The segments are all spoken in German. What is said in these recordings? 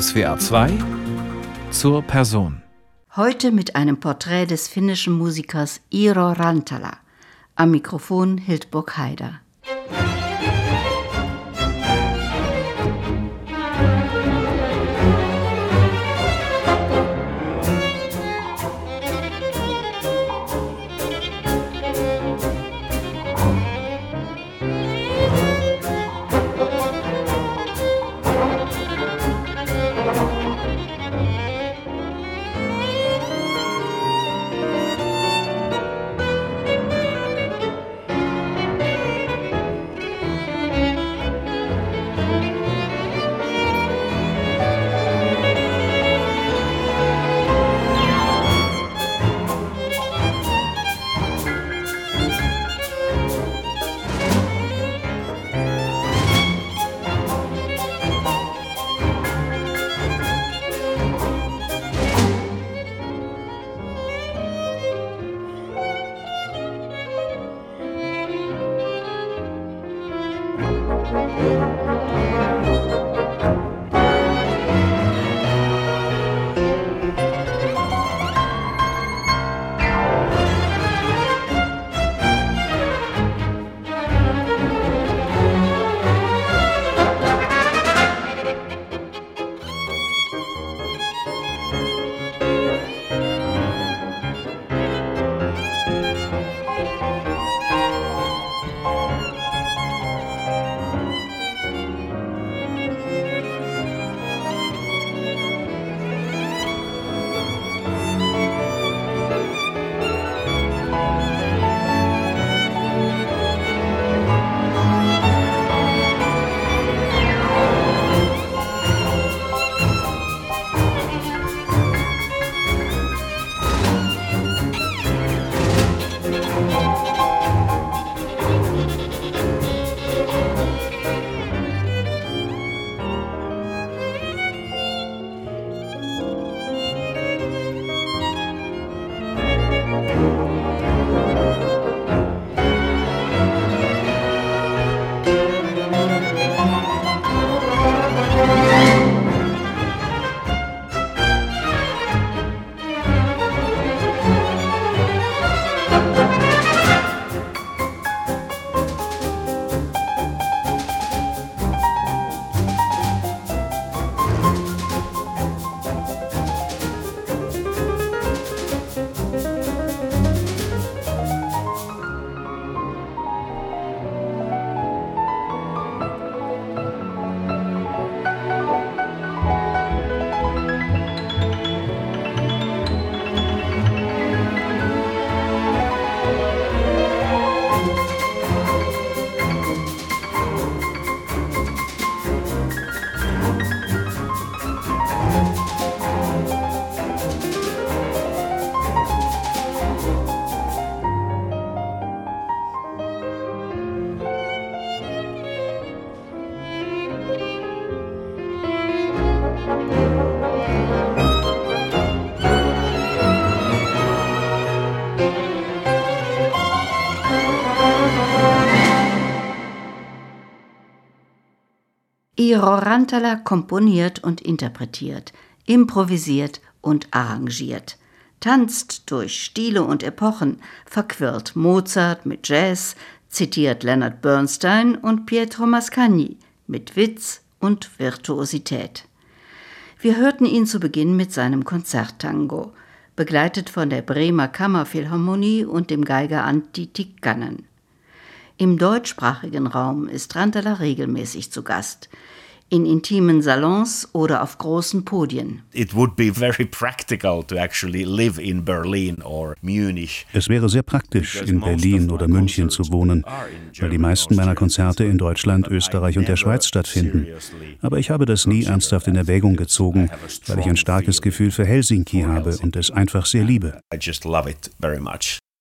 SWA 2 zur Person. Heute mit einem Porträt des finnischen Musikers Iro Rantala. Am Mikrofon Hildburg Haider. Iro Rantala komponiert und interpretiert, improvisiert und arrangiert, tanzt durch Stile und Epochen, verquirlt Mozart mit Jazz, zitiert Leonard Bernstein und Pietro Mascagni mit Witz und Virtuosität. Wir hörten ihn zu Beginn mit seinem Konzerttango, begleitet von der Bremer Kammerphilharmonie und dem Geiger Antti Tikkanen. Im deutschsprachigen Raum ist Rantala regelmäßig zu Gast in intimen Salons oder auf großen Podien. It would be very practical to actually live in Berlin or Munich. Es wäre sehr praktisch, in Berlin oder München zu wohnen, weil die meisten meiner Konzerte in Deutschland, Österreich und der Schweiz stattfinden. Aber ich habe das nie ernsthaft in Erwägung gezogen, weil ich ein starkes Gefühl für Helsinki habe und es einfach sehr liebe.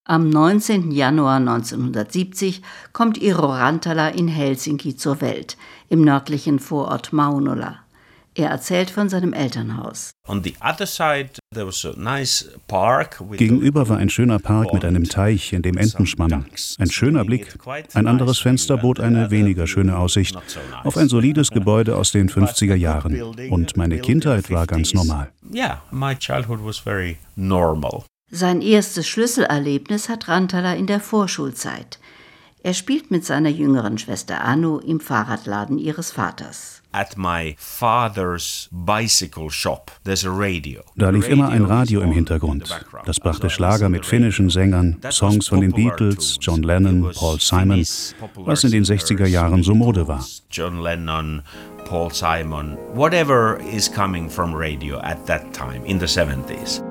Very. Am 19. Januar 1970 kommt Iro Rantala in Helsinki zur Welt, im nördlichen Vorort Maunola. Er erzählt von seinem Elternhaus. Gegenüber war ein schöner Park mit einem Teich, in dem Enten schwammen. Ein schöner Blick. Ein anderes Fenster bot eine weniger schöne Aussicht auf ein solides Gebäude aus den 50er Jahren. Und meine Kindheit war ganz normal. Sein erstes Schlüsselerlebnis hat Rantala in der Vorschulzeit. Er spielt mit seiner jüngeren Schwester Anu im Fahrradladen ihres Vaters. At my father's bicycle shop, there's a radio. Da lief immer ein Radio im Hintergrund. Das brachte Schlager mit finnischen Sängern, Songs von den Beatles, John Lennon, Paul Simon, was in den 60er Jahren so Mode war. John Lennon, Paul Simon, whatever is coming from radio at that time in the 70s.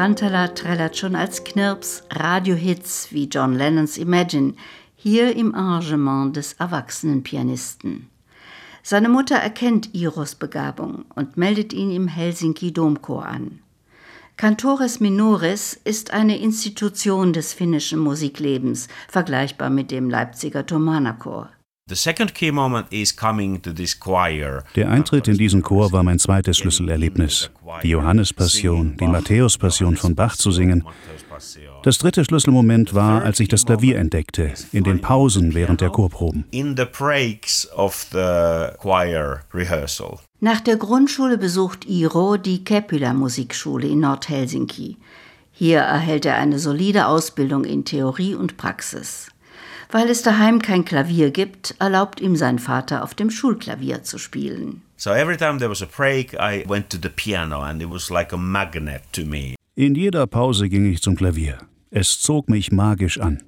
Iro Rantala trällert schon als Knirps Radiohits wie John Lennons Imagine, hier im Arrangement des erwachsenen Pianisten. Seine Mutter erkennt Iros Begabung und meldet ihn im Helsinki Domchor an. Cantores Minores ist eine Institution des finnischen Musiklebens, vergleichbar mit dem Leipziger Thomanerchor. Der Eintritt in diesen Chor war mein zweites Schlüsselerlebnis. Die Johannespassion, die Matthäuspassion von Bach zu singen. Das dritte Schlüsselmoment war, als ich das Klavier entdeckte, in den Pausen während der Chorproben. Nach der Grundschule besucht Iro die Kepila Musikschule in Nordhelsinki. Hier erhält er eine solide Ausbildung in Theorie und Praxis. Weil es daheim kein Klavier gibt, erlaubt ihm sein Vater auf dem Schulklavier zu spielen. So every time there was a break, I went to the piano and it was like a magnet to me. In jeder Pause ging ich zum Klavier. Es zog mich magisch an.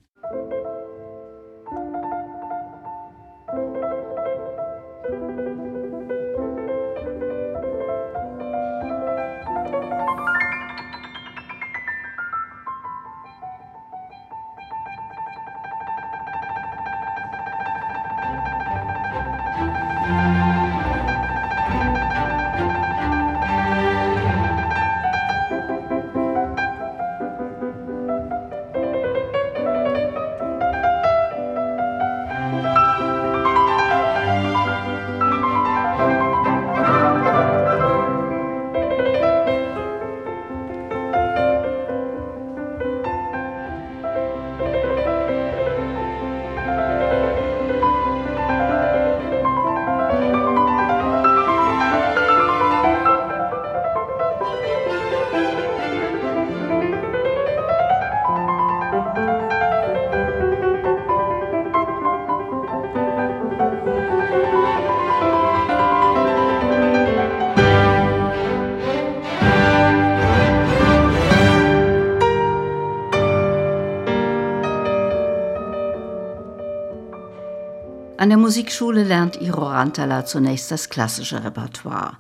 Der Musikschule lernt Iro Rantala zunächst das klassische Repertoire.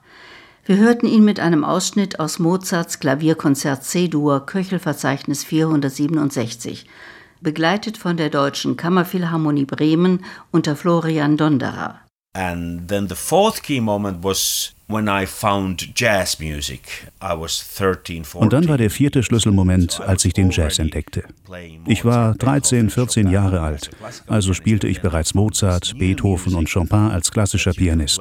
Wir hörten ihn mit einem Ausschnitt aus Mozarts Klavierkonzert C-Dur Köchelverzeichnis 467, begleitet von der Deutschen Kammerphilharmonie Bremen unter Florian Donderer. And then the fourth key moment was when I found jazz music. I was 13, 14. Und dann war der vierte Schlüsselmoment, als ich den Jazz entdeckte. Ich war 13, 14 Jahre alt, also spielte ich bereits Mozart, Beethoven und Chopin als klassischer Pianist.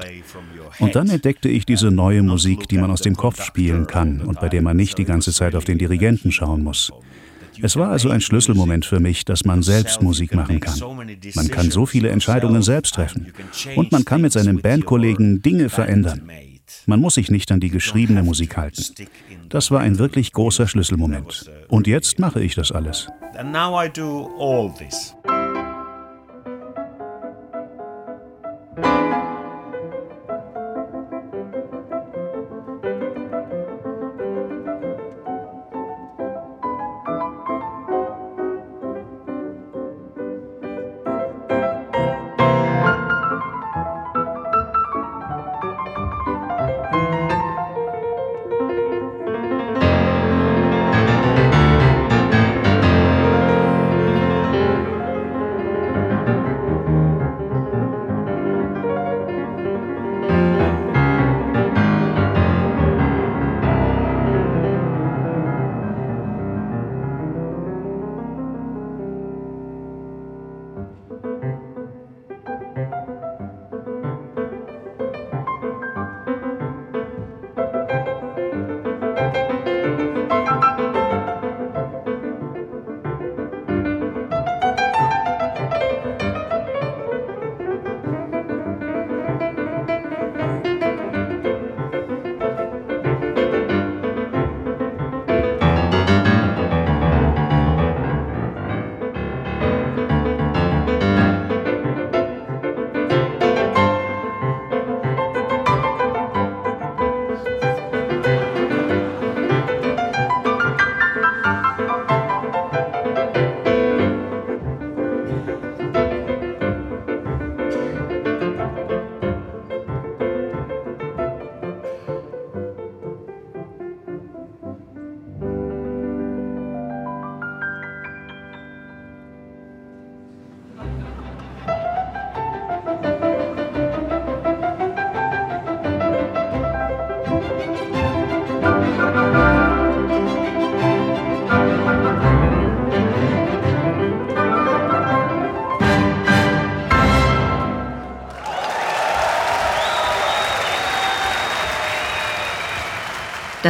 Und dann entdeckte ich diese neue Musik, die man aus dem Kopf spielen kann und bei der man nicht die ganze Zeit auf den Dirigenten schauen muss. Es war also ein Schlüsselmoment für mich, dass man selbst Musik machen kann. Man kann so viele Entscheidungen selbst treffen. Und man kann mit seinen Bandkollegen Dinge verändern. Man muss sich nicht an die geschriebene Musik halten. Das war ein wirklich großer Schlüsselmoment. Und jetzt mache ich das alles. And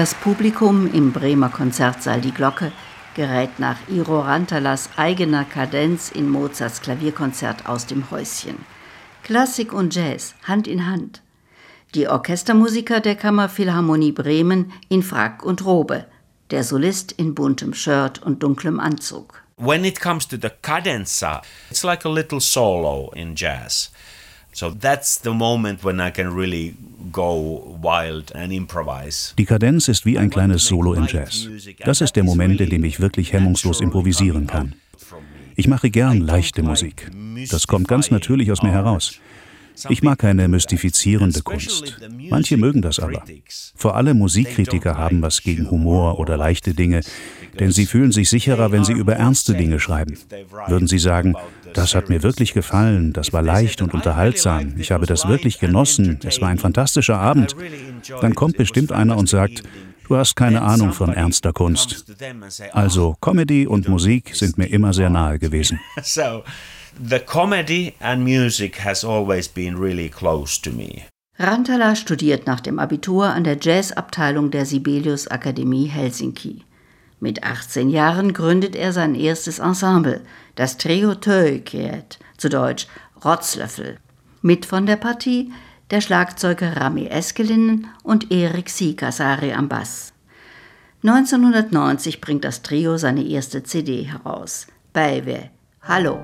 Das Publikum im Bremer Konzertsaal Die Glocke gerät nach Iro Rantalas eigener Kadenz in Mozarts Klavierkonzert aus dem Häuschen. Klassik und Jazz Hand in Hand. Die Orchestermusiker der Kammerphilharmonie Bremen in Frack und Robe, der Solist in buntem Shirt und dunklem Anzug. When it comes to the cadenza, it's like a little solo in jazz. Die Kadenz ist wie ein kleines Solo im Jazz. Das ist der Moment, in dem ich wirklich hemmungslos improvisieren kann. Ich mache gern leichte Musik. Das kommt ganz natürlich aus mir heraus. Ich mag keine mystifizierende Kunst. Manche mögen das aber. Vor allem Musikkritiker haben was gegen Humor oder leichte Dinge, denn sie fühlen sich sicherer, wenn sie über ernste Dinge schreiben. Würden sie sagen, das hat mir wirklich gefallen, das war leicht und unterhaltsam, ich habe das wirklich genossen, es war ein fantastischer Abend, dann kommt bestimmt einer und sagt, du hast keine Ahnung von ernster Kunst. Also Comedy und Musik sind mir immer sehr nahe gewesen. The comedy and music has always been really close to me. Rantala studiert nach dem Abitur an der Jazzabteilung der Sibelius Akademie Helsinki. Mit 18 Jahren gründet er sein erstes Ensemble, das Trio Töikiet, zu Deutsch Rotzlöffel. Mit von der Partie der Schlagzeuger Rami Eskelinen und Erik Sikasari am Bass. 1990 bringt das Trio seine erste CD heraus. Beiwe, Hallo.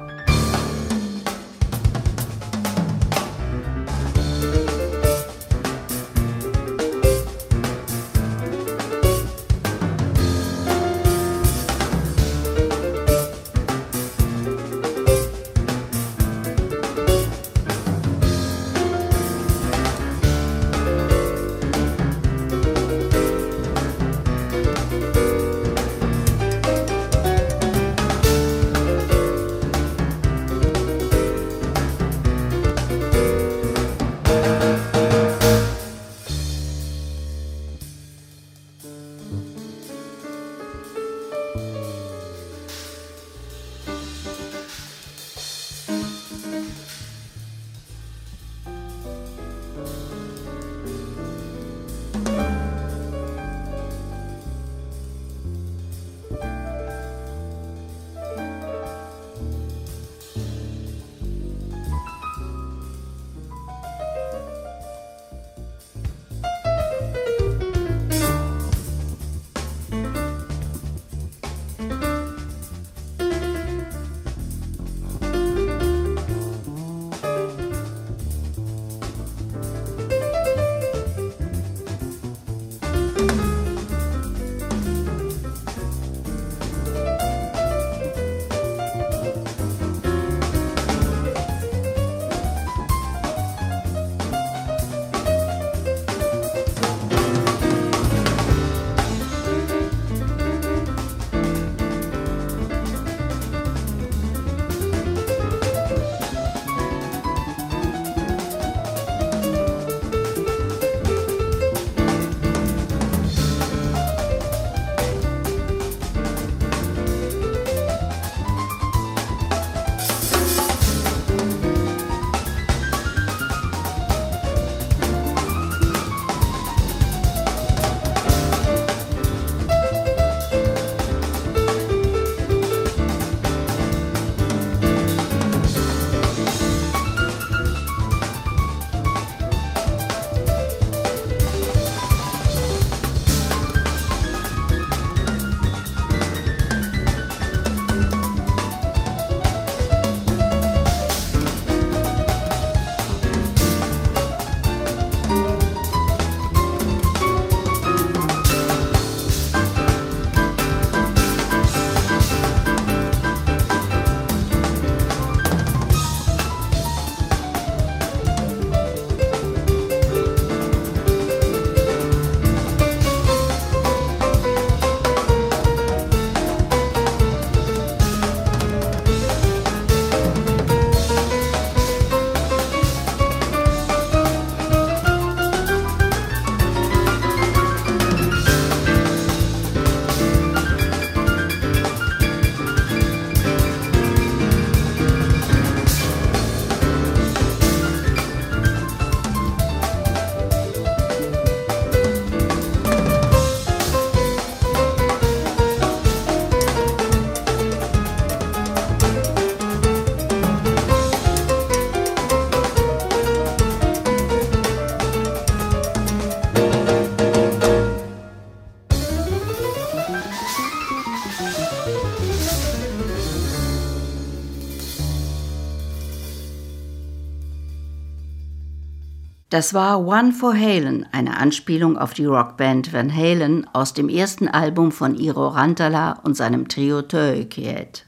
Das war One for Halen, eine Anspielung auf die Rockband Van Halen aus dem ersten Album von Iro Rantala und seinem Trio Töökiet.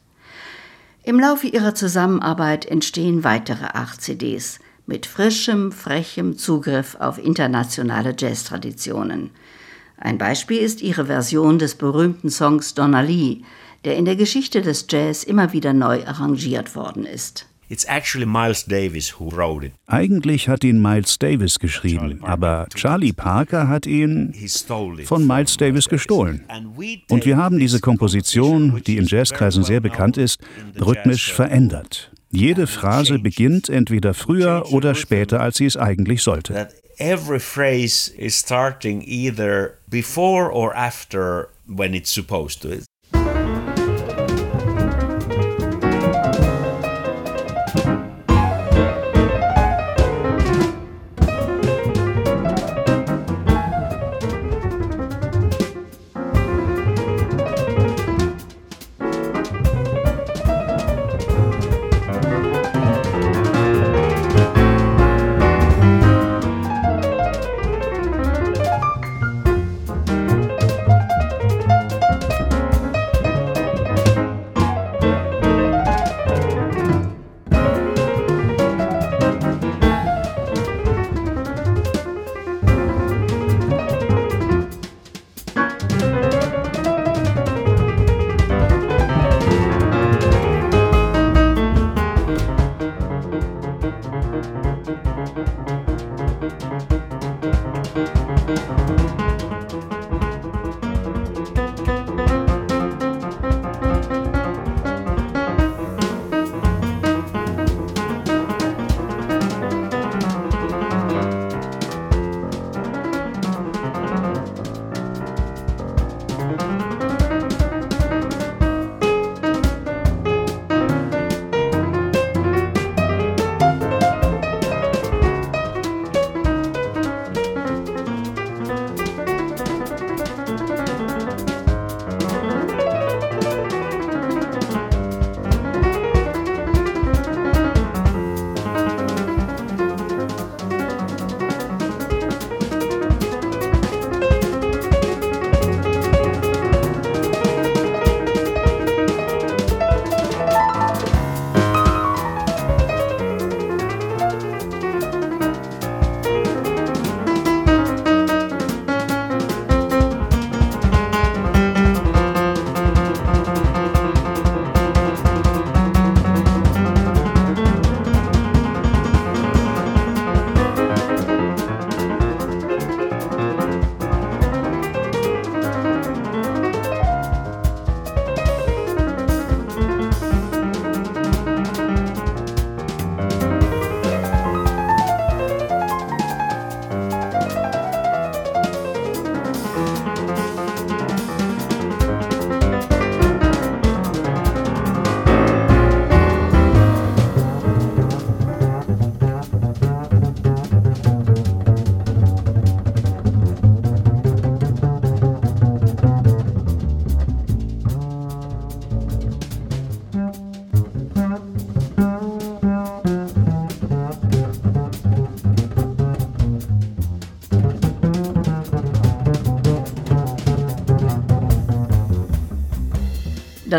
Im Laufe ihrer Zusammenarbeit entstehen weitere acht CDs mit frischem, frechem Zugriff auf internationale Jazztraditionen. Ein Beispiel ist ihre Version des berühmten Songs Donna Lee, der in der Geschichte des Jazz immer wieder neu arrangiert worden ist. Eigentlich hat ihn Miles Davis geschrieben, aber Charlie Parker hat ihn von Miles Davis gestohlen. Und wir haben diese Komposition, die in Jazzkreisen sehr bekannt ist, rhythmisch verändert. Jede Phrase beginnt entweder früher oder später, als sie es eigentlich sollte. Every phrase is starting either before or after when it's supposed to.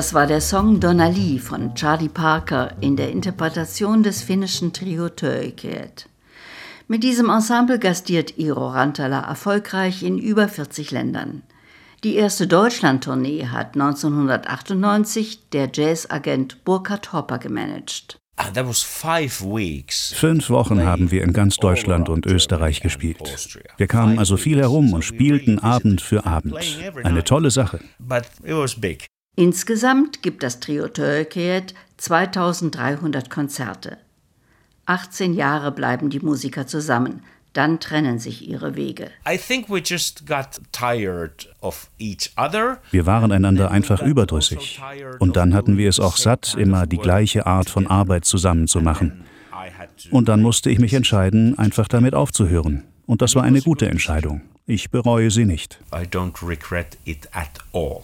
Das war der Song Donna Lee von Charlie Parker in der Interpretation des finnischen Trio Töiket. Mit diesem Ensemble gastiert Iro Rantala erfolgreich in über 40 Ländern. Die erste Deutschlandtournee hat 1998 der Jazzagent Burkhard Hopper gemanagt. Ah, Fünf Wochen haben wir in ganz Deutschland und Österreich gespielt. Wir kamen also viel herum und spielten Abend für Abend. Eine tolle Sache. Insgesamt gibt das Trio Törkeet 2300 Konzerte. 18 Jahre bleiben die Musiker zusammen, dann trennen sich ihre Wege. Wir waren einander einfach überdrüssig. Und dann hatten wir es auch satt, immer die gleiche Art von Arbeit zusammen zu machen. Und dann musste ich mich entscheiden, einfach damit aufzuhören. Und das war eine gute Entscheidung. Ich bereue sie nicht. I don't regret it at all.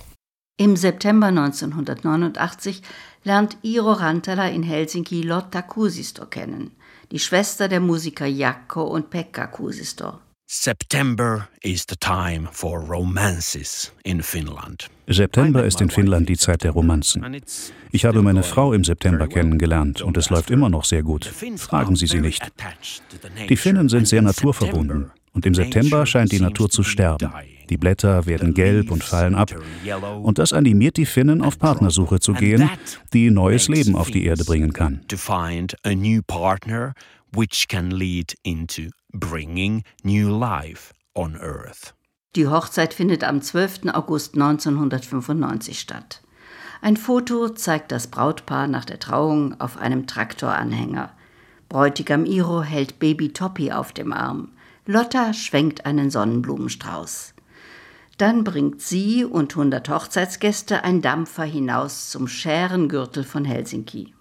Im September 1989 lernt Iro Rantala in Helsinki Lotta Kusisto kennen. die Schwester der Musiker Jakko und Pekka Kusisto. September is the time for romances in Finland. September ist in Finnland die Zeit der Romanzen. Ich habe meine Frau im September kennengelernt und es läuft immer noch sehr gut. Fragen Sie sie nicht. Die Finnen sind sehr naturverbunden und im September scheint die Natur zu sterben. Die Blätter werden gelb und fallen ab. Und das animiert die Finnen, auf Partnersuche zu gehen, die neues Leben auf die Erde bringen kann. Die Hochzeit findet am 12. August 1995 statt. Ein Foto zeigt das Brautpaar nach der Trauung auf einem Traktoranhänger. Bräutigam Iro hält Baby Toppy auf dem Arm. Lotta schwenkt einen Sonnenblumenstrauß. Dann bringt sie und 100 Hochzeitsgäste ein Dampfer hinaus zum Schärengürtel von Helsinki.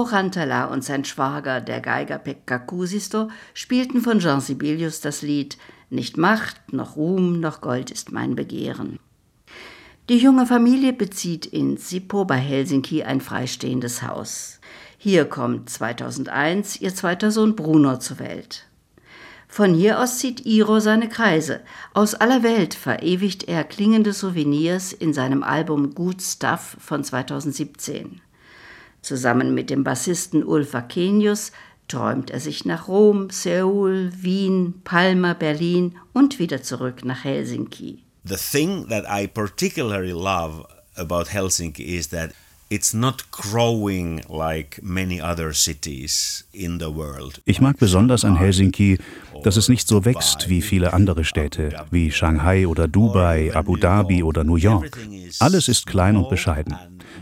Iro Rantala und sein Schwager, der Geiger Pekka Kusisto, spielten von Jean Sibelius das Lied Nicht Macht, noch Ruhm, noch Gold ist mein Begehren. Die junge Familie bezieht in Sippo bei Helsinki ein freistehendes Haus. Hier kommt 2001 ihr zweiter Sohn Bruno zur Welt. Von hier aus zieht Iro seine Kreise. Aus aller Welt verewigt er klingende Souvenirs in seinem Album Good Stuff von 2017. Zusammen mit dem Bassisten Ulf Akenius träumt er sich nach Rom, Seoul, Wien, Palma, Berlin und wieder zurück nach Helsinki. The thing that I particularly love about Helsinki is that It's not growing like many other cities in the world. Ich mag besonders an Helsinki, dass es nicht so wächst wie viele andere Städte, wie Shanghai oder Dubai, Abu Dhabi oder New York. Alles ist klein und bescheiden.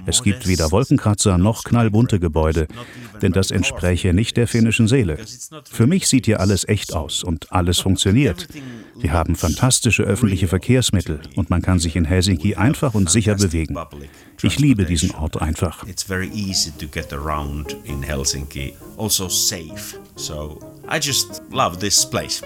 Es gibt weder Wolkenkratzer noch knallbunte Gebäude, denn das entspräche nicht der finnischen Seele. Für mich sieht hier alles echt aus und alles funktioniert. Wir haben fantastische öffentliche Verkehrsmittel und man kann sich in Helsinki einfach und sicher bewegen. Ich liebe diesen Ort einfach. It's very easy to in Helsinki, also safe. So I just love this place.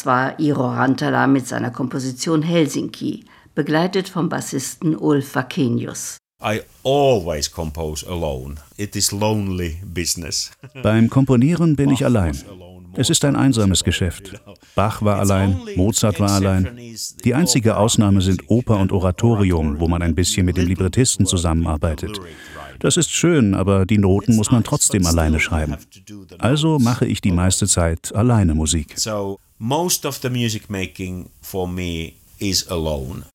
Das war Iro Rantala mit seiner Komposition Helsinki, begleitet vom Bassisten Ulf Vakenius. I always compose alone. It is lonely business. Beim Komponieren bin ich allein. Es ist ein einsames Geschäft. Bach war allein, Mozart war allein. Die einzige Ausnahme sind Oper und Oratorium, wo man ein bisschen mit dem Librettisten zusammenarbeitet. Das ist schön, aber die Noten muss man trotzdem alleine schreiben. Also mache ich die meiste Zeit alleine Musik. So most of the music making for me is alone.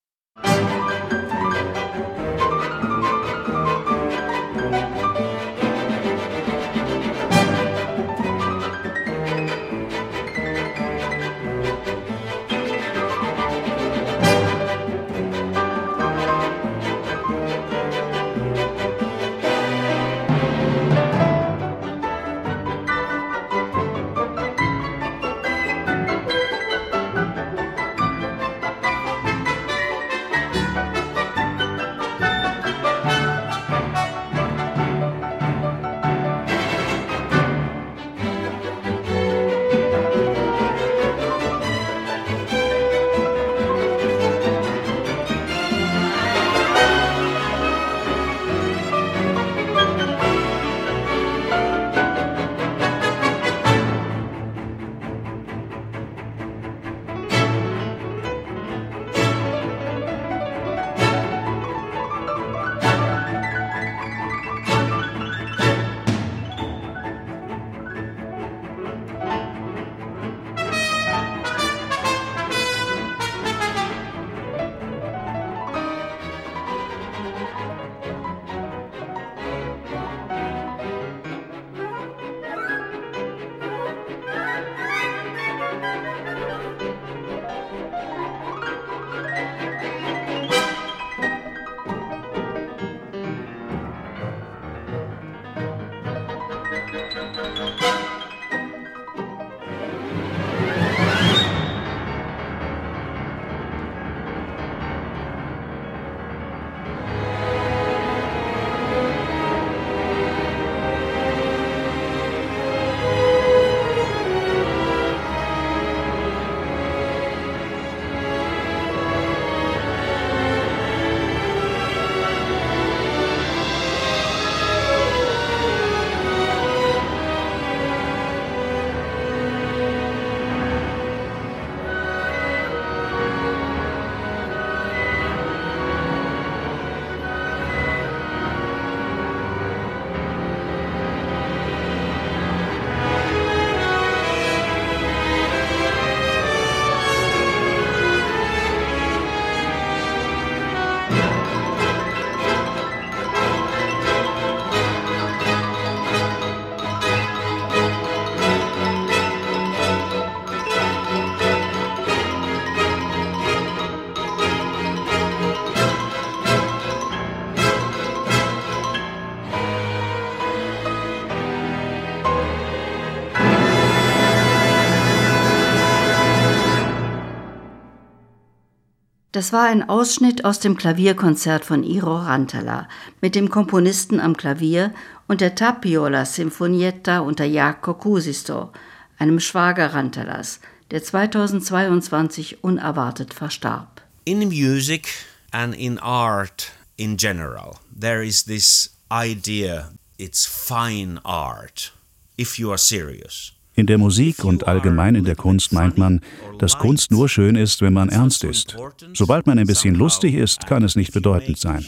Das war ein Ausschnitt aus dem Klavierkonzert von Iro Rantala mit dem Komponisten am Klavier und der Tapiola Sinfonietta unter Jaco Kusisto, einem Schwager Rantalas, der 2022 unerwartet verstarb. In music and in art in general, there is this idea it's fine art if you are serious. In der Musik und allgemein in der Kunst meint man, dass Kunst nur schön ist, wenn man ernst ist. Sobald man ein bisschen lustig ist, kann es nicht bedeutend sein.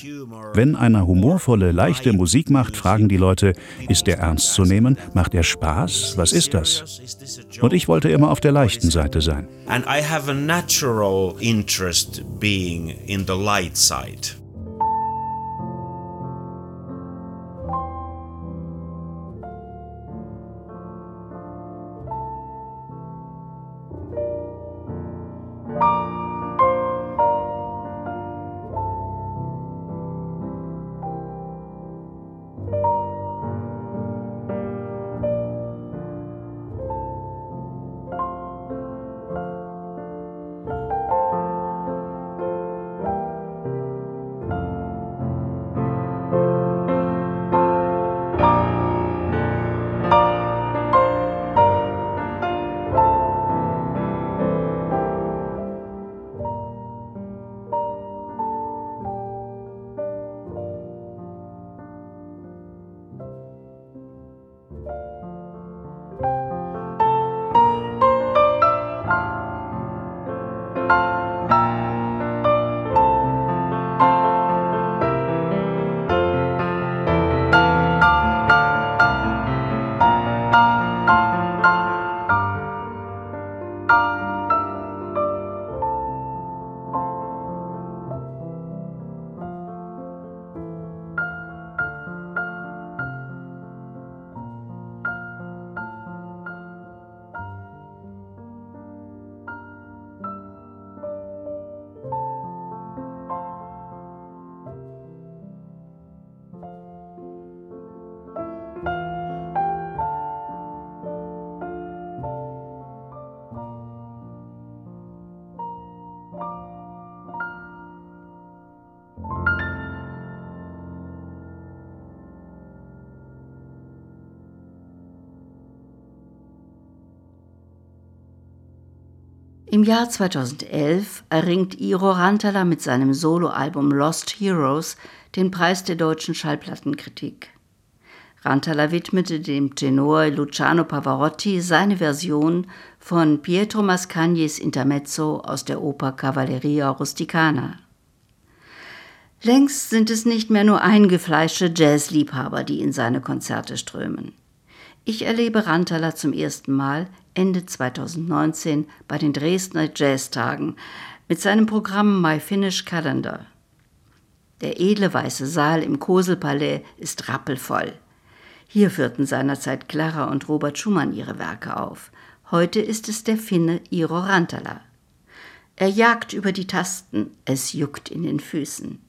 Wenn einer humorvolle, leichte Musik macht, fragen die Leute, ist er ernst zu nehmen? Macht er Spaß? Was ist das? Und ich wollte immer auf der leichten Seite sein. And I have a natural interest being in the light side. Im Jahr 2011 erringt Iro Rantala mit seinem Soloalbum Lost Heroes den Preis der deutschen Schallplattenkritik. Rantala widmete dem Tenor Luciano Pavarotti seine Version von Pietro Mascagnis Intermezzo aus der Oper Cavalleria Rusticana. Längst sind es nicht mehr nur eingefleischte Jazzliebhaber, die in seine Konzerte strömen. Ich erlebe Rantala zum ersten Mal Ende 2019 bei den Dresdner Jazztagen mit seinem Programm My Finnish Calendar. Der edle weiße Saal im Koselpalais ist rappelvoll. Hier führten seinerzeit Clara und Robert Schumann ihre Werke auf. Heute ist es der Finne Iro Rantala. Er jagt über die Tasten, es juckt in den Füßen.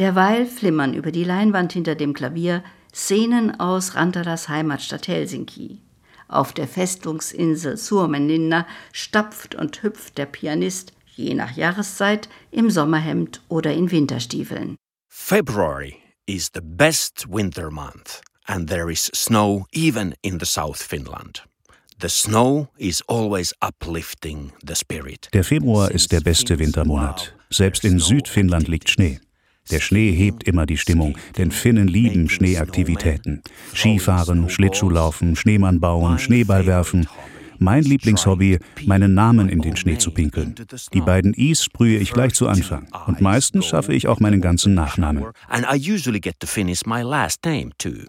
Derweil flimmern über die Leinwand hinter dem Klavier Szenen aus Rantalas Heimatstadt Helsinki. Auf der Festungsinsel Suomenlinna stapft und hüpft der Pianist, je nach Jahreszeit, im Sommerhemd oder in Winterstiefeln. February is the best winter month, and there is snow even in the South Finland. The snow is always uplifting the spirit. Der Februar ist der beste Wintermonat. Selbst in Südfinnland liegt Schnee. Der Schnee hebt immer die Stimmung, denn Finnen lieben Schneeaktivitäten. Skifahren, Schlittschuhlaufen, Schneemann bauen, Schneeball werfen. Mein Lieblingshobby, meinen Namen in den Schnee zu pinkeln. Die beiden I's sprühe ich gleich zu Anfang. Und meistens schaffe ich auch meinen ganzen Nachnamen. And I usually get to finish my last name too.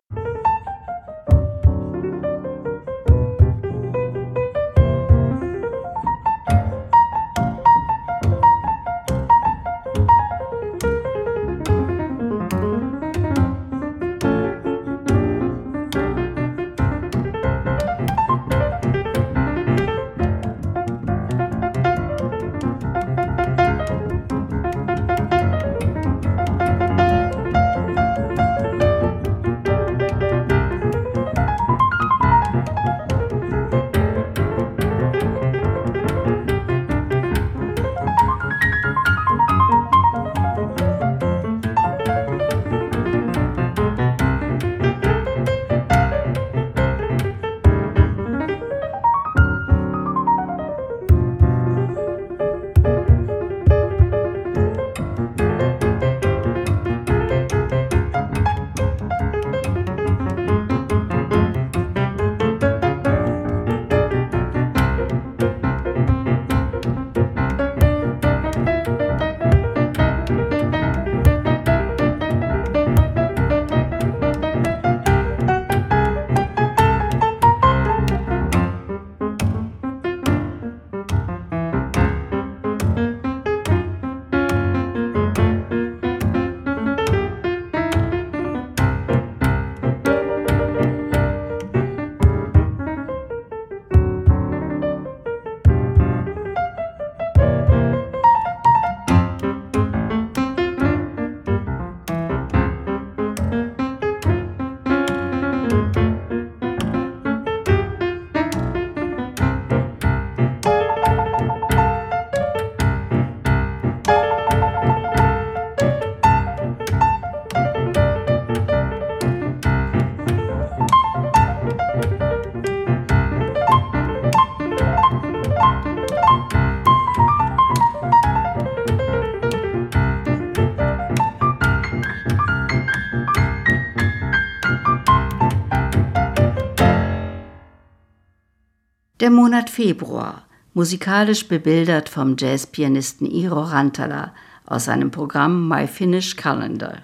Der Monat Februar, musikalisch bebildert vom Jazzpianisten Iro Rantala aus seinem Programm My Finnish Calendar.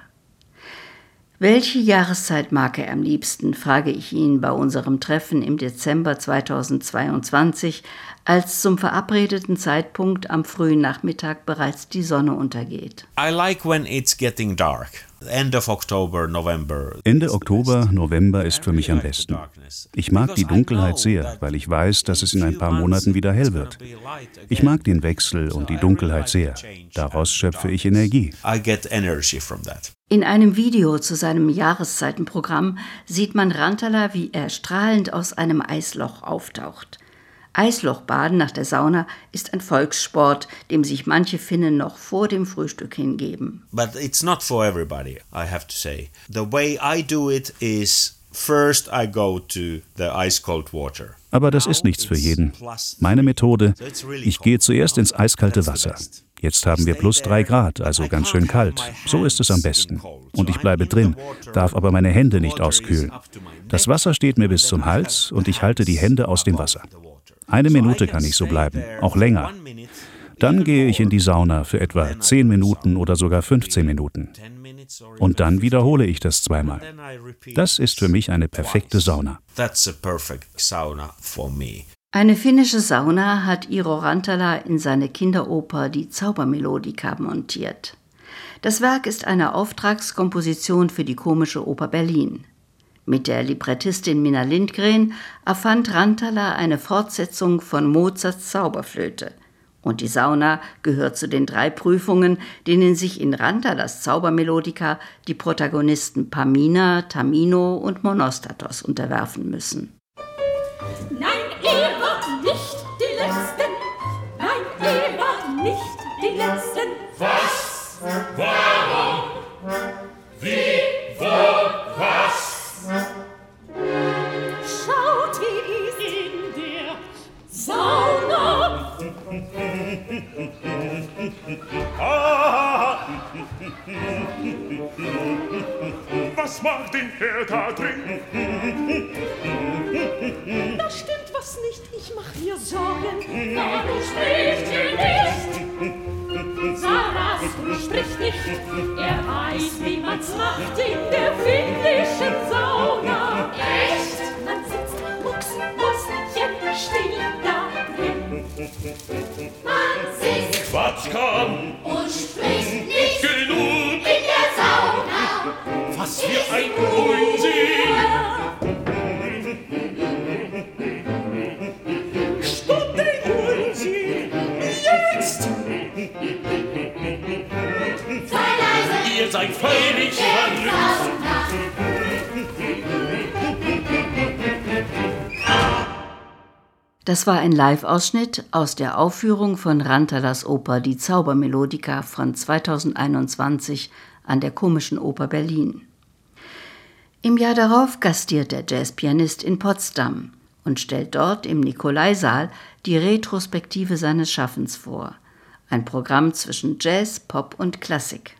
Welche Jahreszeit mag er am liebsten, frage ich ihn bei unserem Treffen im Dezember 2022, als zum verabredeten Zeitpunkt am frühen Nachmittag bereits die Sonne untergeht. I like when it's getting dark. Ende Oktober, November. Ende Oktober, November ist für mich am besten. Ich mag die Dunkelheit sehr, weil ich weiß, dass es in ein paar Monaten wieder hell wird. Ich mag den Wechsel und die Dunkelheit sehr. Daraus schöpfe ich Energie. In einem Video zu seinem Jahreszeitenprogramm sieht man Rantala, wie er strahlend aus einem Eisloch auftaucht. Eislochbaden nach der Sauna ist ein Volkssport, dem sich manche Finnen noch vor dem Frühstück hingeben. But it's not for everybody, I have to say. The way I do it is first I go to the ice cold water. Aber das ist nichts für jeden. Meine Methode, ich gehe zuerst ins eiskalte Wasser. Jetzt haben wir plus drei Grad, also ganz schön kalt. So ist es am besten. Und ich bleibe drin, darf aber meine Hände nicht auskühlen. Das Wasser steht mir bis zum Hals und ich halte die Hände aus dem Wasser. Eine Minute kann ich so bleiben, auch länger. Dann gehe ich in die Sauna für etwa 10 Minuten oder sogar 15 Minuten. Und dann wiederhole ich das zweimal. Das ist für mich eine perfekte Sauna. Eine finnische Sauna hat Iro Rantala in seine Kinderoper Die Zaubermelodika montiert. Das Werk ist eine Auftragskomposition für die Komische Oper Berlin. Mit der Librettistin Minna Lindgren erfand Rantala eine Fortsetzung von Mozarts Zauberflöte. Und die Sauna gehört zu den drei Prüfungen, denen sich in Rantalas Zaubermelodika die Protagonisten Pamina, Tamino und Monostatos unterwerfen müssen. Nein, Warum? Wie? Wo? Was? Schaut, wie es in der Sauna. Was mag den Herr da drin? Da stimmt was nicht, ich mach mir Sorgen. Warum spricht ihr nicht? Sarastro spricht nicht, er weiß, wie man's macht in der finnischen Sauna. Echt? Man sitzt mucksmäuschen still da drin. Man sitzt Quatschkam und spricht nicht genug. in der Sauna. Was für ein Unsinn! Völlig verrückt! Das war ein Live-Ausschnitt aus der Aufführung von Rantalas Oper Die Zaubermelodika von 2021 an der Komischen Oper Berlin. Im Jahr darauf gastiert der Jazzpianist in Potsdam und stellt dort im Nikolaisaal die Retrospektive seines Schaffens vor, ein Programm zwischen Jazz, Pop und Klassik.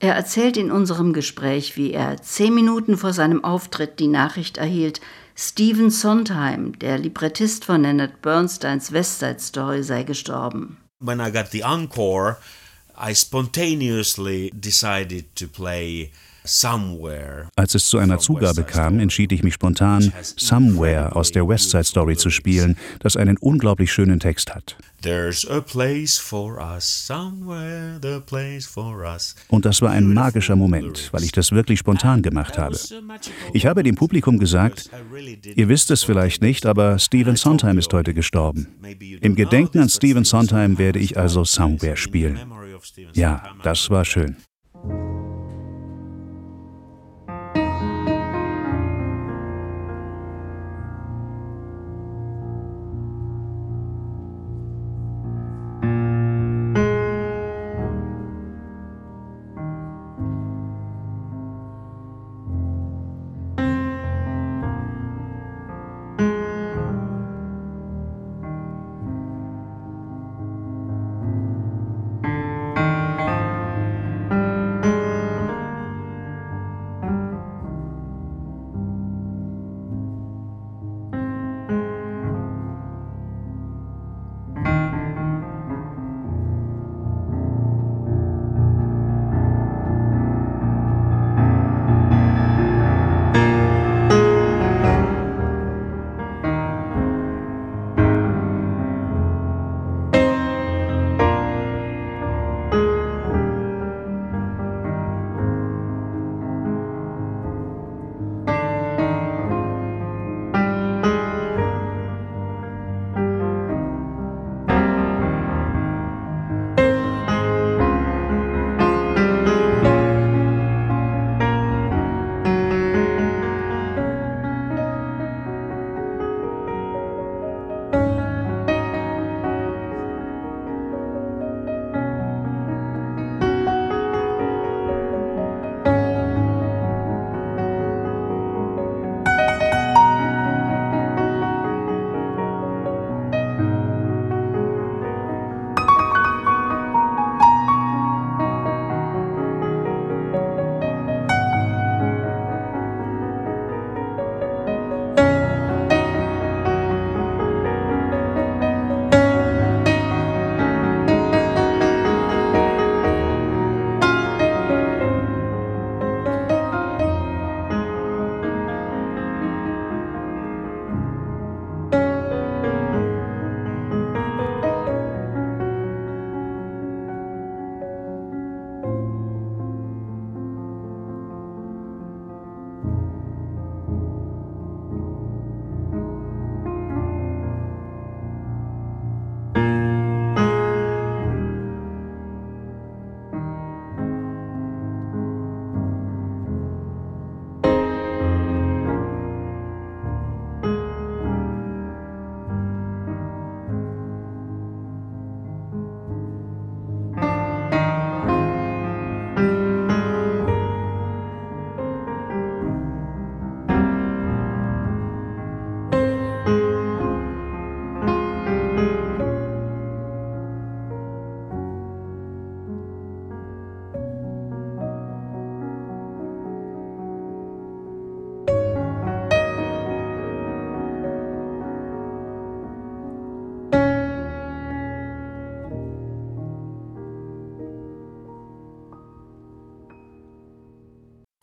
Er erzählt in unserem Gespräch, wie er zehn Minuten vor seinem Auftritt die Nachricht erhielt, Stephen Sondheim, der Librettist von Leonard Bernsteins West Side Story, sei gestorben. When I got the encore, I spontaneously decided to play als es zu einer Zugabe kam, entschied ich mich spontan, Somewhere aus der West Side Story zu spielen, das einen unglaublich schönen Text hat. Und das war ein magischer Moment, weil ich das wirklich spontan gemacht habe. Ich habe dem Publikum gesagt, ihr wisst es vielleicht nicht, aber Stephen Sondheim ist heute gestorben. Im Gedenken an Stephen Sondheim werde ich also Somewhere spielen. Ja, das war schön.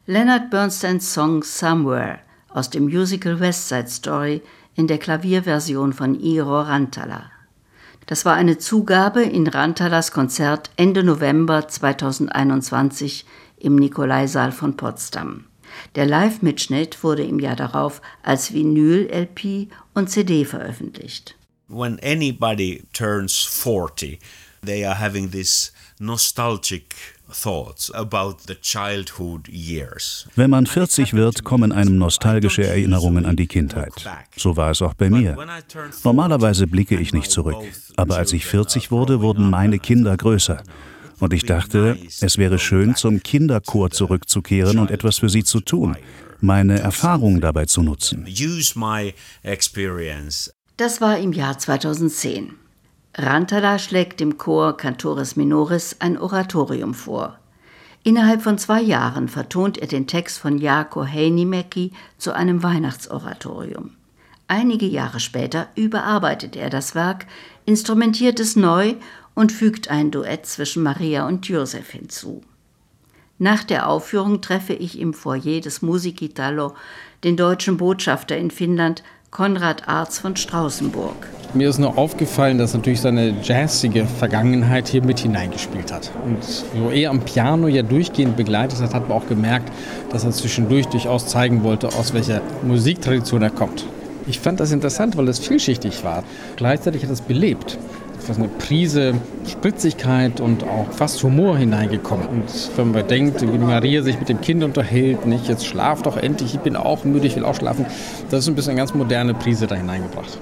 Leonard Bernsteins Song Somewhere aus dem Musical West Side Story in der Klavierversion von Iro Rantala. Das war eine Zugabe in Rantalas Konzert Ende November 2021 im Nikolaisaal von Potsdam. Der Live-Mitschnitt wurde im Jahr darauf als Vinyl, LP und CD veröffentlicht. When anybody turns 40, they are having this nostalgic wenn man 40 wird, kommen einem nostalgische Erinnerungen an die Kindheit. So war es auch bei mir. Normalerweise blicke ich nicht zurück, aber als ich 40 wurde, wurden meine Kinder größer. Und ich dachte, es wäre schön, zum Kinderchor zurückzukehren und etwas für sie zu tun, meine Erfahrung dabei zu nutzen. Das war im Jahr 2010. Rantala schlägt dem Chor Cantores Minoris ein Oratorium vor. Innerhalb von zwei Jahren vertont er den Text von Jaakko Heinimäki zu einem Weihnachtsoratorium. Einige Jahre später überarbeitet er das Werk, instrumentiert es neu und fügt ein Duett zwischen Maria und Josef hinzu. Nach der Aufführung treffe ich im Foyer des Musikitalo den deutschen Botschafter in Finnland, Konrad Arz von Straußenburg. Mir ist nur aufgefallen, dass natürlich seine jazzige Vergangenheit hier mit hineingespielt hat. Und so er am Piano ja durchgehend begleitet hat, hat man auch gemerkt, dass er zwischendurch durchaus zeigen wollte, aus welcher Musiktradition er kommt. Ich fand das interessant, weil es vielschichtig war. Gleichzeitig hat es belebt fast eine Prise Spritzigkeit und auch fast Humor hineingekommen. Und wenn man denkt, wie Maria sich mit dem Kind unterhält, nicht, jetzt schlaf doch endlich, ich bin auch müde, ich will auch schlafen, das ist ein bisschen eine ganz moderne Prise da hineingebracht.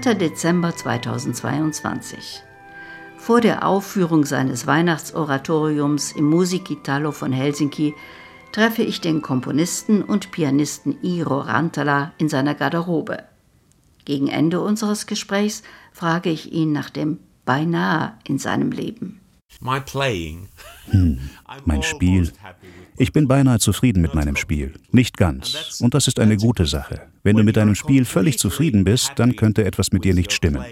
Dezember 2022. Vor der Aufführung seines Weihnachtsoratoriums im Musikitalo von Helsinki treffe ich den Komponisten und Pianisten Iro Rantala in seiner Garderobe. Gegen Ende unseres Gesprächs frage ich ihn nach dem Beinahe in seinem Leben. Hm, mein Spiel. Ich bin beinahe zufrieden mit meinem Spiel. Nicht ganz. Und das ist eine gute Sache. Wenn du mit deinem Spiel völlig zufrieden bist, dann könnte etwas mit dir nicht stimmen.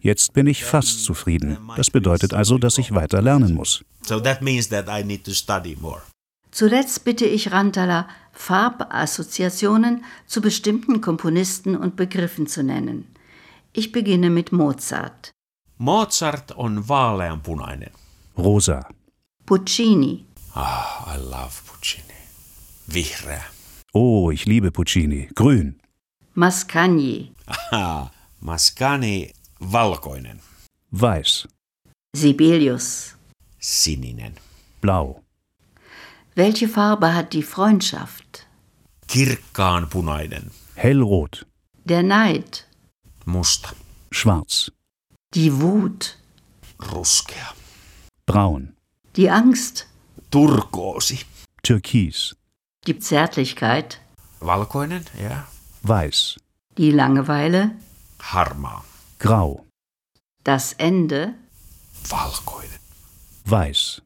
Jetzt bin ich fast zufrieden. Das bedeutet also, dass ich weiter lernen muss. Zuletzt bitte ich Rantala, Farbassoziationen zu bestimmten Komponisten und Begriffen zu nennen. Ich beginne mit Mozart. Mozart on vaaleanpunainen. Rosa. Puccini. Ah, I love Puccini. Vihreä. Oh, ich liebe Puccini. Grün. Mascagni. Aha, Mascagni valkoinen. Weiß. Sibelius. Sininen. Blau. Welche Farbe hat die Freundschaft? Kirkkaan punainen. Hellrot. Der Neid. Musta. Schwarz. Die Wut. Ruskea. Braun. Die Angst. Turkoosi. Türkis. Die Zärtlichkeit. Valkoinen, ja. Weiß. Die Langeweile. Harmaa. Grau. Das Ende. Valkoinen. Weiß.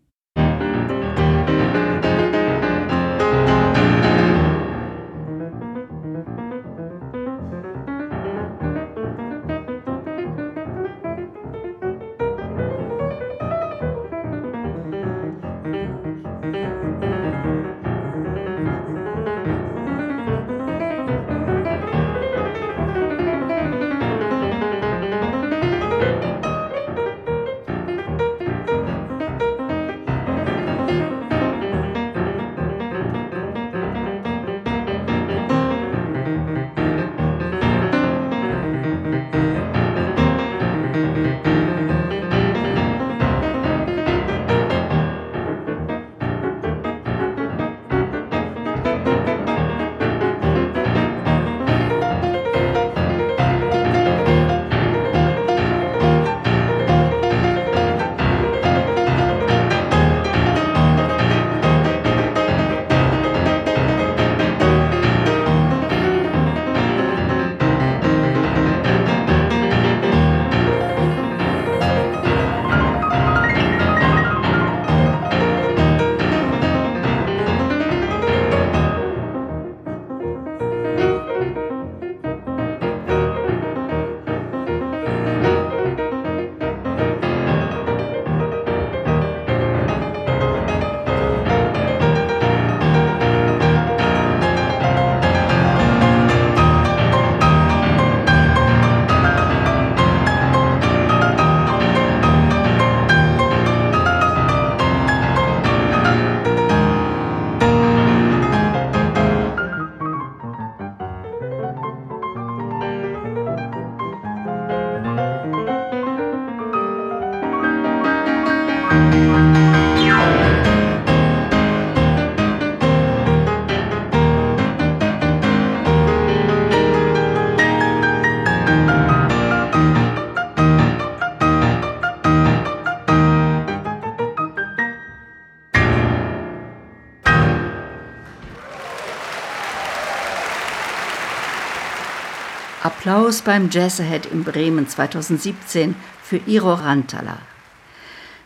Applaus beim Jazz Ahead in Bremen 2017 für Iro Rantala.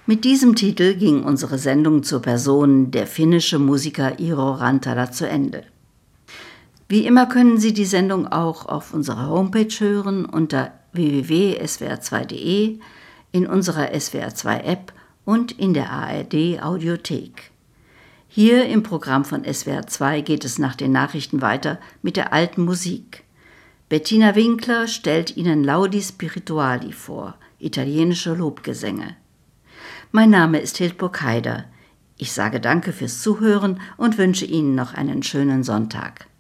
Mit diesem Titel ging unsere Sendung zur Person der finnische Musiker Iro Rantala zu Ende. Wie immer können Sie die Sendung auch auf unserer Homepage hören unter www.swr2.de, in unserer SWR2-App und in der ARD Audiothek. Hier im Programm von SWR2 geht es nach den Nachrichten weiter mit der alten Musik. Bettina Winkler stellt Ihnen Laudi Spirituali vor, italienische Lobgesänge. Mein Name ist Hildburg Heider. Ich sage danke fürs Zuhören und wünsche Ihnen noch einen schönen Sonntag.